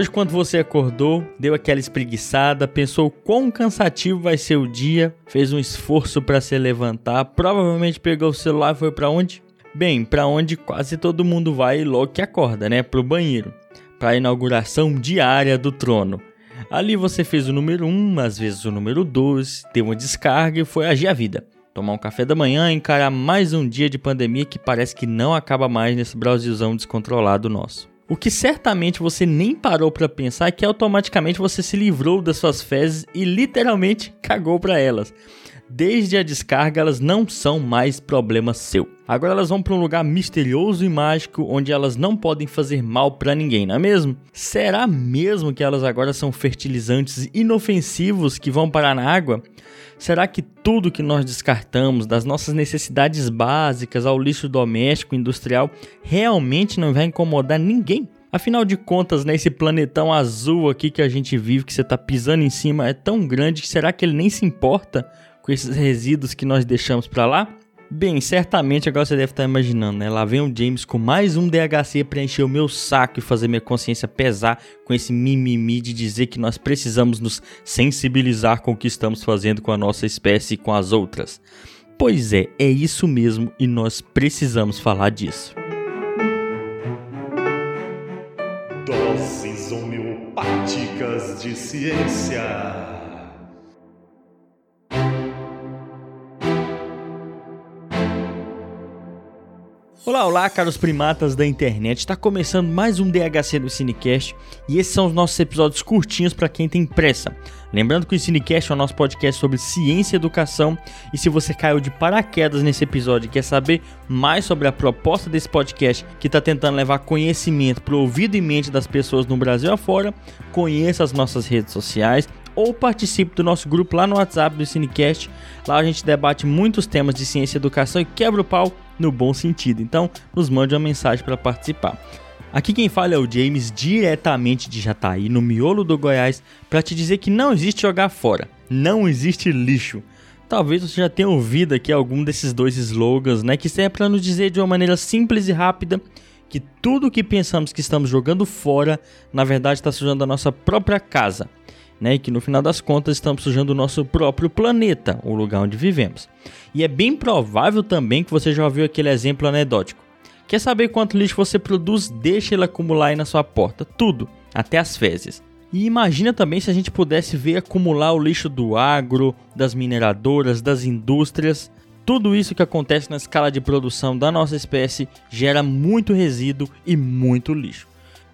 Hoje, quando você acordou, deu aquela espreguiçada, pensou quão cansativo vai ser o dia, fez um esforço para se levantar, provavelmente pegou o celular e foi para onde? Bem, para onde quase todo mundo vai logo que acorda, né? Pro banheiro, para a inauguração diária do trono. Ali você fez o número 1, às vezes o número 2, deu uma descarga e foi agir a vida. Tomar um café da manhã e encarar mais um dia de pandemia que parece que não acaba mais nesse Brasilzão descontrolado nosso. O que certamente você nem parou para pensar é que automaticamente você se livrou das suas fezes e literalmente cagou para elas. Desde a descarga, elas não são mais problema seu. Agora elas vão para um lugar misterioso e mágico onde elas não podem fazer mal para ninguém, não é mesmo? Será mesmo que elas agora são fertilizantes inofensivos que vão parar na água? Será que tudo que nós descartamos, das nossas necessidades básicas ao lixo doméstico industrial, realmente não vai incomodar ninguém? Afinal de contas, né, esse planetão azul aqui que a gente vive, que você está pisando em cima, é tão grande que será que ele nem se importa com esses resíduos que nós deixamos para lá? Bem, certamente agora você deve estar imaginando, né? Lá vem o James com mais um DHC para encher o meu saco e fazer minha consciência pesar com esse mimimi de dizer que nós precisamos nos sensibilizar com o que estamos fazendo com a nossa espécie e com as outras. Pois é, é isso mesmo e nós precisamos falar disso. Doses homeopáticas de ciência. Olá, olá, caros primatas da internet. Está começando mais um DHC do Cinecast e esses são os nossos episódios curtinhos para quem tem pressa. Lembrando que o Cinecast é o nosso podcast sobre ciência e educação e se você caiu de paraquedas nesse episódio e quer saber mais sobre a proposta desse podcast que está tentando levar conhecimento para o ouvido e mente das pessoas no Brasil afora, conheça as nossas redes sociais ou participe do nosso grupo lá no WhatsApp do Cinecast. Lá a gente debate muitos temas de ciência e educação e quebra o pau no bom sentido. Então, nos mande uma mensagem para participar. Aqui quem fala é o James, diretamente de Jataí, no miolo do Goiás, para te dizer que não existe jogar fora, não existe lixo. Talvez você já tenha ouvido aqui algum desses dois slogans, né, que serve para nos dizer de uma maneira simples e rápida que tudo que pensamos que estamos jogando fora, na verdade está sujando a nossa própria casa né? E que no final das contas estamos sujando o nosso próprio planeta, o lugar onde vivemos. E é bem provável também que você já ouviu aquele exemplo anedótico. Quer saber quanto lixo você produz? Deixa ele acumular aí na sua porta, tudo, até as fezes. E imagina também se a gente pudesse ver acumular o lixo do agro, das mineradoras, das indústrias. Tudo isso que acontece na escala de produção da nossa espécie gera muito resíduo e muito lixo.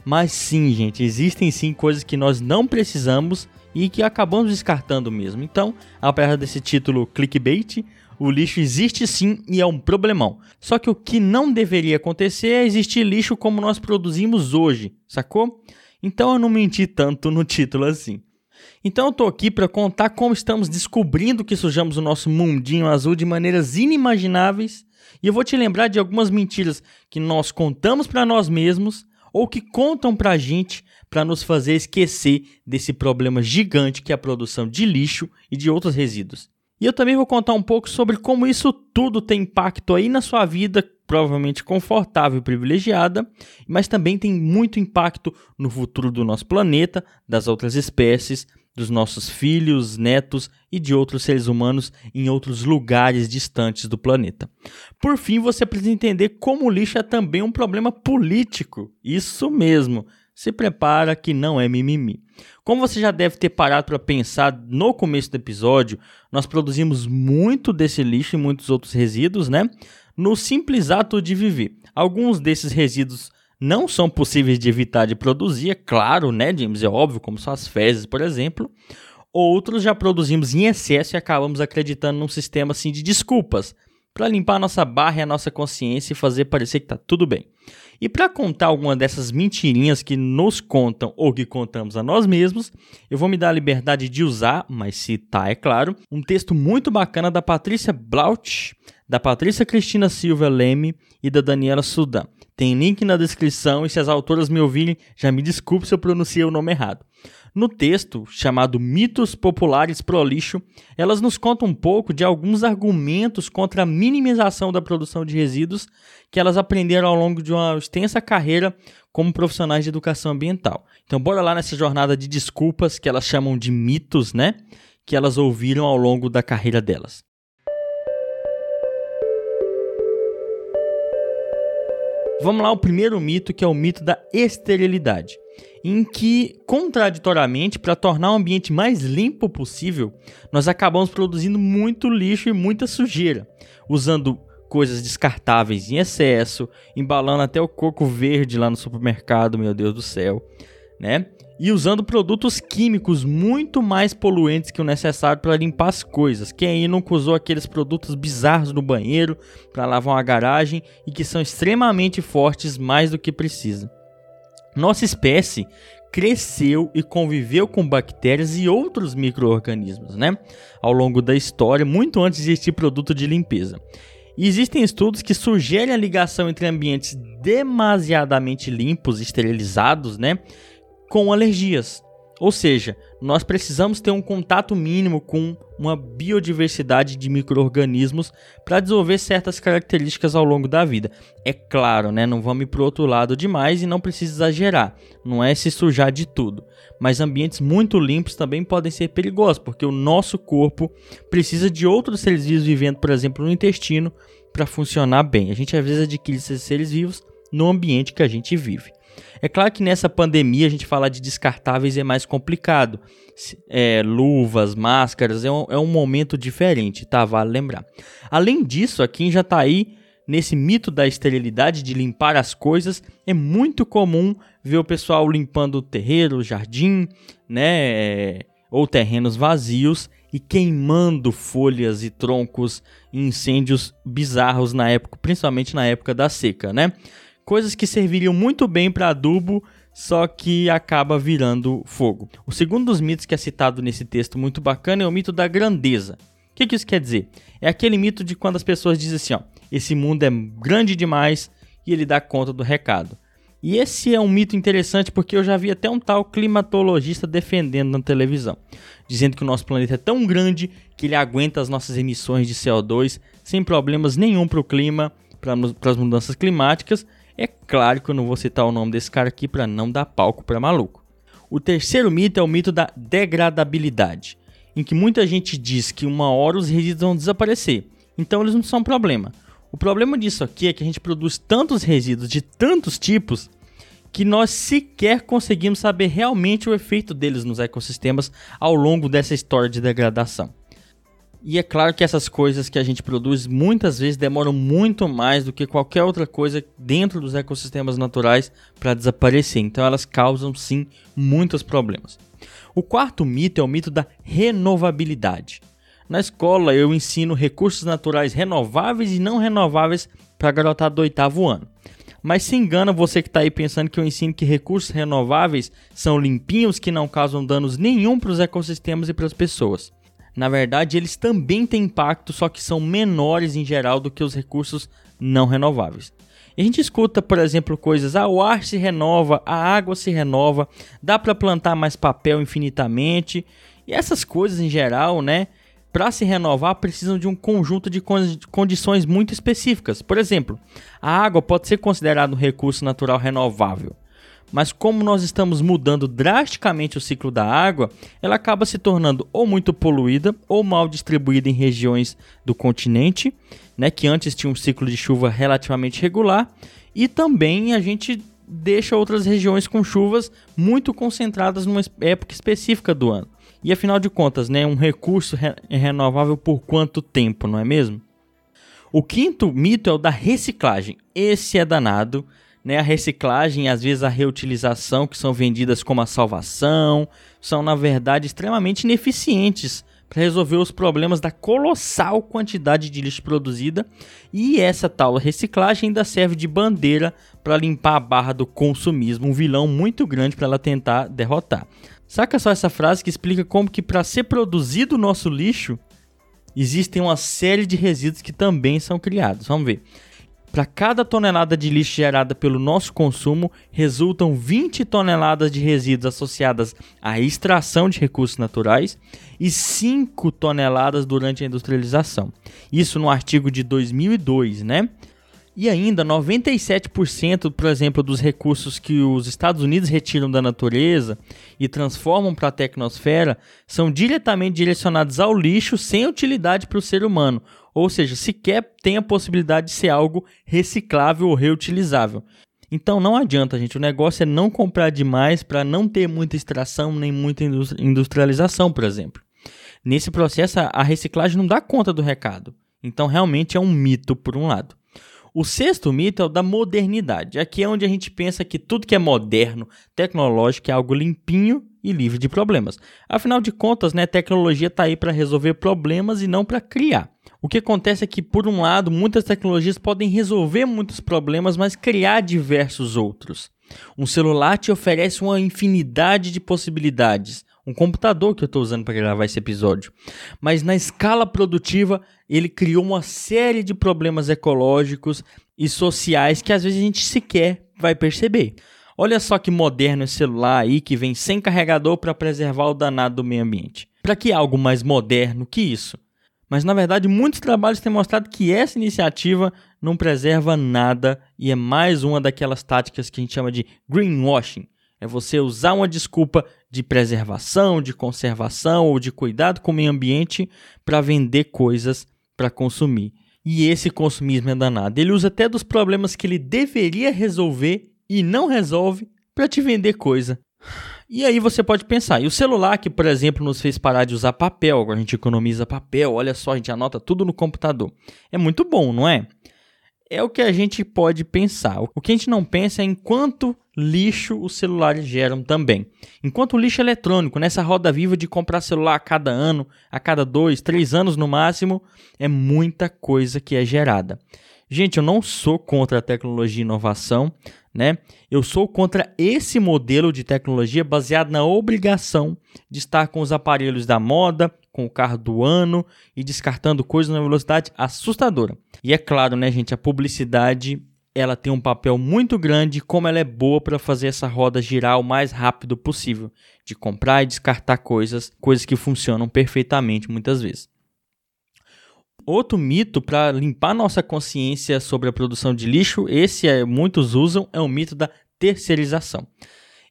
Mas sim, gente, existem sim coisas que nós não precisamos e que acabamos descartando mesmo. Então, apesar desse título clickbait, o lixo existe sim e é um problemão. Só que o que não deveria acontecer é existir lixo como nós produzimos hoje, sacou? Então eu não menti tanto no título assim. Então eu tô aqui para contar como estamos descobrindo que sujamos o nosso mundinho azul de maneiras inimagináveis, e eu vou te lembrar de algumas mentiras que nós contamos para nós mesmos ou que contam pra gente para nos fazer esquecer desse problema gigante que é a produção de lixo e de outros resíduos. E eu também vou contar um pouco sobre como isso tudo tem impacto aí na sua vida, provavelmente confortável e privilegiada, mas também tem muito impacto no futuro do nosso planeta, das outras espécies, dos nossos filhos, netos e de outros seres humanos em outros lugares distantes do planeta. Por fim, você precisa entender como o lixo é também um problema político. Isso mesmo se prepara que não é mimimi. Como você já deve ter parado para pensar no começo do episódio, nós produzimos muito desse lixo e muitos outros resíduos, né? No simples ato de viver. Alguns desses resíduos não são possíveis de evitar de produzir, é claro, né, James? É óbvio, como são as fezes, por exemplo. Outros já produzimos em excesso e acabamos acreditando num sistema assim de desculpas para limpar a nossa barra e a nossa consciência e fazer parecer que está tudo bem. E para contar alguma dessas mentirinhas que nos contam ou que contamos a nós mesmos, eu vou me dar a liberdade de usar, mas citar, é claro, um texto muito bacana da Patrícia Blaut, da Patrícia Cristina Silva Leme e da Daniela Sudan. Tem link na descrição e se as autoras me ouvirem, já me desculpe se eu pronunciei o nome errado. No texto, chamado Mitos Populares Pro Lixo, elas nos contam um pouco de alguns argumentos contra a minimização da produção de resíduos que elas aprenderam ao longo de uma extensa carreira como profissionais de educação ambiental. Então, bora lá nessa jornada de desculpas que elas chamam de mitos, né? Que elas ouviram ao longo da carreira delas. Vamos lá, o primeiro mito, que é o mito da esterilidade em que, contraditoriamente, para tornar o ambiente mais limpo possível, nós acabamos produzindo muito lixo e muita sujeira, usando coisas descartáveis em excesso, embalando até o coco verde lá no supermercado, meu Deus do céu, né? E usando produtos químicos muito mais poluentes que o necessário para limpar as coisas. Quem aí nunca usou aqueles produtos bizarros no banheiro para lavar uma garagem e que são extremamente fortes mais do que precisa? Nossa espécie cresceu e conviveu com bactérias e outros micro-organismos, né? Ao longo da história, muito antes de existir produto de limpeza. E existem estudos que sugerem a ligação entre ambientes demasiadamente limpos, esterilizados, né? Com alergias. Ou seja, nós precisamos ter um contato mínimo com uma biodiversidade de micro-organismos para desenvolver certas características ao longo da vida. É claro, né, não vamos ir para o outro lado demais e não precisa exagerar, não é se sujar de tudo. Mas ambientes muito limpos também podem ser perigosos, porque o nosso corpo precisa de outros seres vivos vivendo, por exemplo, no intestino, para funcionar bem. A gente às vezes adquire esses seres vivos no ambiente que a gente vive. É claro que nessa pandemia a gente falar de descartáveis é mais complicado. É, luvas, máscaras, é um, é um momento diferente, tá? Vale lembrar. Além disso, a quem já tá nesse mito da esterilidade de limpar as coisas, é muito comum ver o pessoal limpando o terreiro, o jardim, né? Ou terrenos vazios e queimando folhas e troncos em incêndios bizarros na época, principalmente na época da seca, né? Coisas que serviriam muito bem para adubo, só que acaba virando fogo. O segundo dos mitos que é citado nesse texto muito bacana é o mito da grandeza. O que, que isso quer dizer? É aquele mito de quando as pessoas dizem assim: ó, esse mundo é grande demais e ele dá conta do recado. E esse é um mito interessante porque eu já vi até um tal climatologista defendendo na televisão, dizendo que o nosso planeta é tão grande que ele aguenta as nossas emissões de CO2 sem problemas nenhum para o clima, para as mudanças climáticas, é claro que eu não vou citar o nome desse cara aqui para não dar palco para maluco. O terceiro mito é o mito da degradabilidade, em que muita gente diz que uma hora os resíduos vão desaparecer, então eles não são problema. O problema disso aqui é que a gente produz tantos resíduos de tantos tipos que nós sequer conseguimos saber realmente o efeito deles nos ecossistemas ao longo dessa história de degradação. E é claro que essas coisas que a gente produz muitas vezes demoram muito mais do que qualquer outra coisa dentro dos ecossistemas naturais para desaparecer. Então elas causam sim muitos problemas. O quarto mito é o mito da renovabilidade. Na escola eu ensino recursos naturais renováveis e não renováveis para a garotada do oitavo ano. Mas se engana você que está aí pensando que eu ensino que recursos renováveis são limpinhos que não causam danos nenhum para os ecossistemas e para as pessoas na verdade, eles também têm impacto, só que são menores em geral do que os recursos não renováveis. E a gente escuta, por exemplo, coisas: ah, o ar se renova, a água se renova, dá para plantar mais papel infinitamente. E essas coisas em geral, né, para se renovar precisam de um conjunto de condições muito específicas. Por exemplo, a água pode ser considerada um recurso natural renovável, mas como nós estamos mudando drasticamente o ciclo da água, ela acaba se tornando ou muito poluída ou mal distribuída em regiões do continente, né, que antes tinha um ciclo de chuva relativamente regular, e também a gente deixa outras regiões com chuvas muito concentradas numa época específica do ano. E afinal de contas, né, um recurso re renovável por quanto tempo, não é mesmo? O quinto mito é o da reciclagem. Esse é danado né, a reciclagem às vezes a reutilização, que são vendidas como a salvação, são na verdade extremamente ineficientes para resolver os problemas da colossal quantidade de lixo produzida, e essa tal reciclagem ainda serve de bandeira para limpar a barra do consumismo, um vilão muito grande para ela tentar derrotar. Saca só essa frase que explica como que para ser produzido o nosso lixo, existem uma série de resíduos que também são criados. Vamos ver. Para cada tonelada de lixo gerada pelo nosso consumo, resultam 20 toneladas de resíduos associadas à extração de recursos naturais e 5 toneladas durante a industrialização. Isso no artigo de 2002, né? E ainda 97%, por exemplo, dos recursos que os Estados Unidos retiram da natureza e transformam para a tecnosfera são diretamente direcionados ao lixo sem utilidade para o ser humano, ou seja, sequer tem a possibilidade de ser algo reciclável ou reutilizável. Então não adianta, gente. O negócio é não comprar demais para não ter muita extração nem muita industrialização, por exemplo. Nesse processo, a reciclagem não dá conta do recado. Então realmente é um mito, por um lado. O sexto mito é o da modernidade. Aqui é onde a gente pensa que tudo que é moderno, tecnológico, é algo limpinho e livre de problemas. Afinal de contas, né, tecnologia está aí para resolver problemas e não para criar. O que acontece é que, por um lado, muitas tecnologias podem resolver muitos problemas, mas criar diversos outros. Um celular te oferece uma infinidade de possibilidades, um computador que eu estou usando para gravar esse episódio. Mas na escala produtiva, ele criou uma série de problemas ecológicos e sociais que às vezes a gente sequer vai perceber. Olha só que moderno esse celular aí que vem sem carregador para preservar o danado do meio ambiente. Para que algo mais moderno que isso? Mas na verdade, muitos trabalhos têm mostrado que essa iniciativa não preserva nada e é mais uma daquelas táticas que a gente chama de greenwashing. É você usar uma desculpa de preservação, de conservação ou de cuidado com o meio ambiente para vender coisas para consumir. E esse consumismo é danado. Ele usa até dos problemas que ele deveria resolver e não resolve para te vender coisa. E aí você pode pensar, e o celular que, por exemplo, nos fez parar de usar papel, agora a gente economiza papel, olha só, a gente anota tudo no computador. É muito bom, não é? é o que a gente pode pensar. O que a gente não pensa é em quanto lixo os celulares geram também. Enquanto lixo eletrônico, nessa roda viva de comprar celular a cada ano, a cada dois, três anos no máximo, é muita coisa que é gerada. Gente, eu não sou contra a tecnologia e inovação, né? Eu sou contra esse modelo de tecnologia baseado na obrigação de estar com os aparelhos da moda, com o carro do ano e descartando coisas na velocidade assustadora. E é claro, né, gente, a publicidade ela tem um papel muito grande como ela é boa para fazer essa roda girar o mais rápido possível, de comprar e descartar coisas, coisas que funcionam perfeitamente muitas vezes. Outro mito para limpar nossa consciência sobre a produção de lixo, esse é, muitos usam, é o mito da terceirização.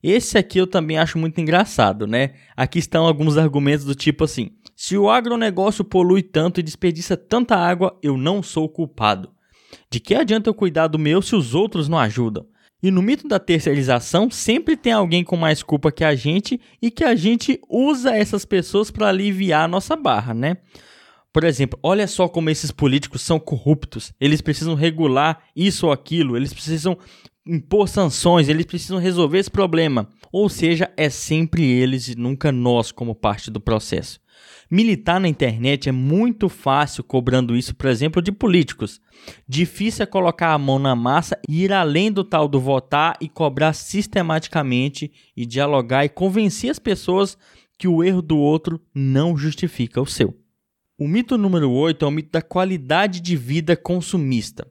Esse aqui eu também acho muito engraçado, né? Aqui estão alguns argumentos do tipo assim: se o agronegócio polui tanto e desperdiça tanta água, eu não sou culpado. De que adianta eu cuidar do meu se os outros não ajudam? E no mito da terceirização, sempre tem alguém com mais culpa que a gente e que a gente usa essas pessoas para aliviar a nossa barra, né? Por exemplo, olha só como esses políticos são corruptos. Eles precisam regular isso ou aquilo, eles precisam impor sanções, eles precisam resolver esse problema. Ou seja, é sempre eles e nunca nós como parte do processo. Militar na internet é muito fácil cobrando isso, por exemplo, de políticos. Difícil é colocar a mão na massa e ir além do tal do votar e cobrar sistematicamente e dialogar e convencer as pessoas que o erro do outro não justifica o seu. O mito número 8 é o mito da qualidade de vida consumista.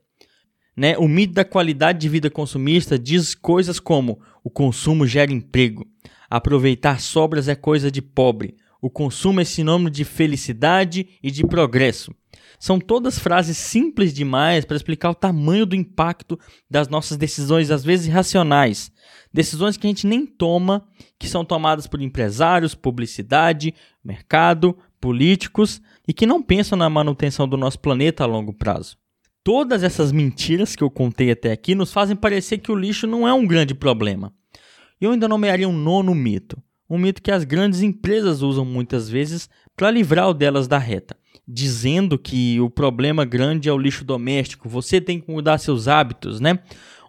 Né? O mito da qualidade de vida consumista diz coisas como o consumo gera emprego, aproveitar sobras é coisa de pobre, o consumo é sinônimo de felicidade e de progresso. São todas frases simples demais para explicar o tamanho do impacto das nossas decisões, às vezes irracionais. Decisões que a gente nem toma, que são tomadas por empresários, publicidade, mercado, políticos e que não pensam na manutenção do nosso planeta a longo prazo. Todas essas mentiras que eu contei até aqui nos fazem parecer que o lixo não é um grande problema. Eu ainda nomearia um nono mito, um mito que as grandes empresas usam muitas vezes para livrar o delas da reta, dizendo que o problema grande é o lixo doméstico, você tem que mudar seus hábitos, né?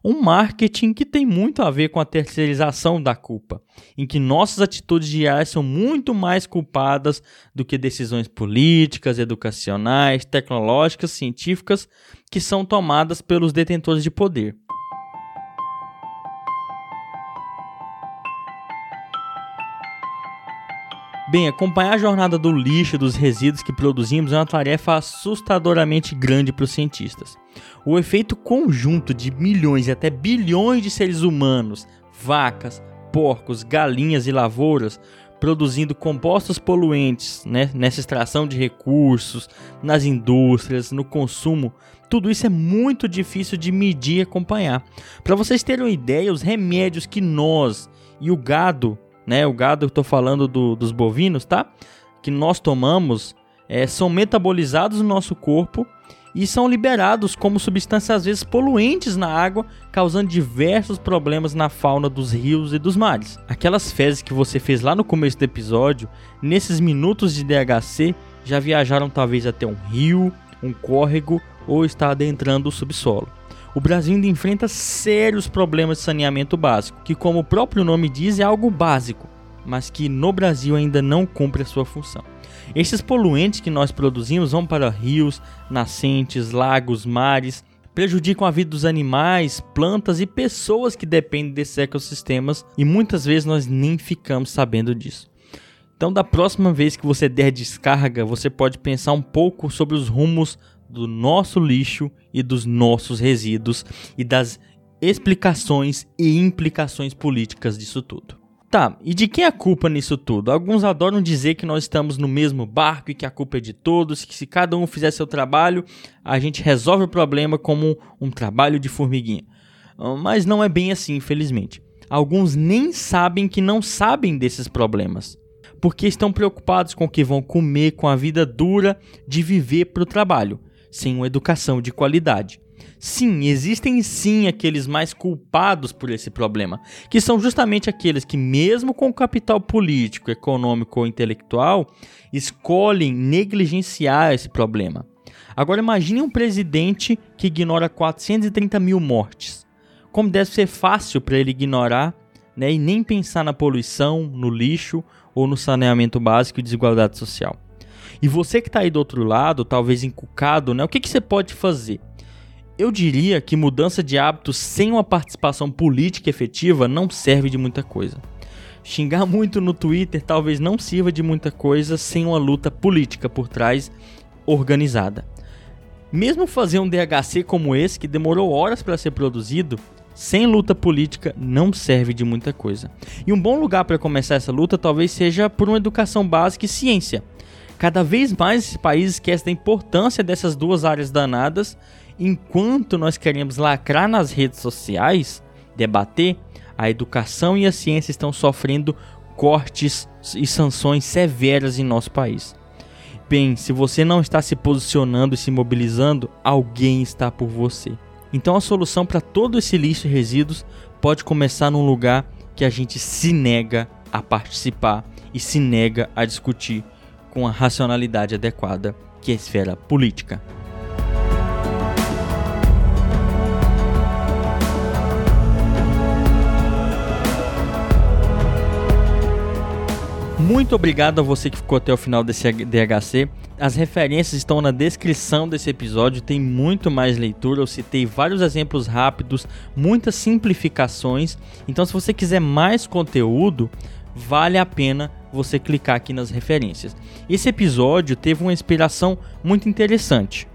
Um marketing que tem muito a ver com a terceirização da culpa, em que nossas atitudes diárias são muito mais culpadas do que decisões políticas, educacionais, tecnológicas, científicas que são tomadas pelos detentores de poder. Bem, acompanhar a jornada do lixo e dos resíduos que produzimos é uma tarefa assustadoramente grande para os cientistas. O efeito conjunto de milhões e até bilhões de seres humanos, vacas, porcos, galinhas e lavouras produzindo compostos poluentes né, nessa extração de recursos, nas indústrias, no consumo, tudo isso é muito difícil de medir e acompanhar. Para vocês terem uma ideia, os remédios que nós e o gado, né, o gado eu estou falando do, dos bovinos, tá? Que nós tomamos, é, são metabolizados no nosso corpo e são liberados como substâncias às vezes poluentes na água, causando diversos problemas na fauna dos rios e dos mares. Aquelas fezes que você fez lá no começo do episódio, nesses minutos de DHC, já viajaram talvez até um rio, um córrego ou está adentrando o subsolo. O Brasil ainda enfrenta sérios problemas de saneamento básico, que, como o próprio nome diz, é algo básico, mas que no Brasil ainda não cumpre a sua função. Esses poluentes que nós produzimos vão para rios, nascentes, lagos, mares, prejudicam a vida dos animais, plantas e pessoas que dependem desses ecossistemas e muitas vezes nós nem ficamos sabendo disso. Então, da próxima vez que você der descarga, você pode pensar um pouco sobre os rumos do nosso lixo e dos nossos resíduos e das explicações e implicações políticas disso tudo. Tá, e de quem é a culpa nisso tudo? Alguns adoram dizer que nós estamos no mesmo barco e que a culpa é de todos, que se cada um fizer seu trabalho, a gente resolve o problema como um, trabalho de formiguinha. Ah, mas não é bem assim, infelizmente. Alguns nem sabem que não sabem desses problemas, porque estão preocupados com o que vão comer, com a vida dura de viver para o trabalho, sem uma educação de qualidade. Sim, existem sim aqueles mais culpados por esse problema, que são justamente aqueles que, mesmo com capital político, econômico ou intelectual, escolhem negligenciar esse problema. Agora imagine um presidente que ignora 430 mil mortes. Como deve ser fácil para ele ignorar né, e nem pensar na poluição, no lixo ou no saneamento básico e desigualdade social. E você que está aí do outro lado, talvez encucado, né, o que, que você pode fazer? Eu diria que mudança de hábitos sem uma participação política efetiva não serve de muita coisa. Xingar muito no Twitter talvez não sirva de muita coisa sem uma luta política por trás organizada. Mesmo fazer um DHC como esse, que demorou horas para ser produzido, sem luta política não serve de muita coisa. E um bom lugar para começar essa luta talvez seja por uma educação básica e ciência. Cada vez mais esse país esquece da importância dessas duas áreas danadas enquanto nós queremos lacrar nas redes sociais, debater, a educação e a ciência estão sofrendo cortes e sanções severas em nosso país. Bem, se você não está se posicionando e se mobilizando, alguém está por você. Então a solução para todo esse lixo e resíduos pode começar num lugar que a gente se nega a participar e se nega a discutir com a racionalidade adequada, que é a esfera política. Muito obrigado a você que ficou até o final desse DHC. As referências estão na descrição desse episódio, tem muito mais leitura. Eu citei vários exemplos rápidos, muitas simplificações. Então, se você quiser mais conteúdo, vale a pena você clicar aqui nas referências. Esse episódio teve uma inspiração muito interessante.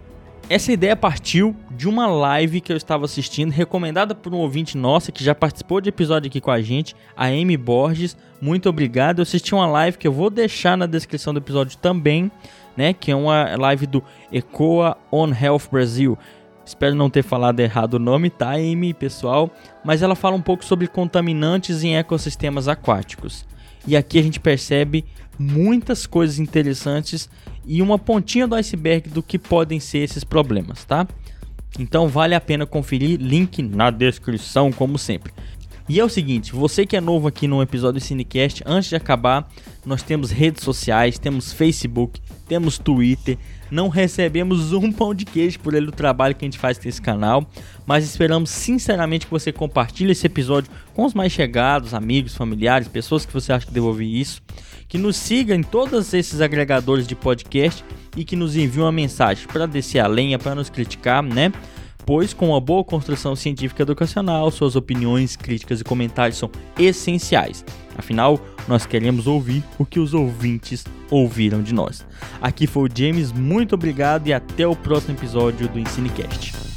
Essa ideia partiu de uma live que eu estava assistindo, recomendada por um ouvinte nossa que já participou de episódio aqui com a gente, a Amy Borges. Muito obrigado. Eu assisti uma live que eu vou deixar na descrição do episódio também, né? Que é uma live do Ecoa On Health Brasil. Espero não ter falado errado o nome, tá, Amy, pessoal? Mas ela fala um pouco sobre contaminantes em ecossistemas aquáticos. E aqui a gente percebe muitas coisas interessantes e uma pontinha do iceberg do que podem ser esses problemas, tá? Então vale a pena conferir, link na descrição, como sempre. E é o seguinte, você que é novo aqui no episódio do Cinecast, antes de acabar, nós temos redes sociais, temos Facebook, temos Twitter, não recebemos um pão de queijo por ele do trabalho que a gente faz nesse canal, mas esperamos sinceramente que você compartilhe esse episódio com os mais chegados, amigos, familiares, pessoas que você acha que deve ouvir isso que nos siga em todos esses agregadores de podcast e que nos envie uma mensagem para descer a lenha, para nos criticar, né? Pois com uma boa construção científica educacional, suas opiniões, críticas e comentários são essenciais. Afinal, nós queremos ouvir o que os ouvintes ouviram de nós. Aqui foi o James, muito obrigado e até o próximo episódio do EnsineCast.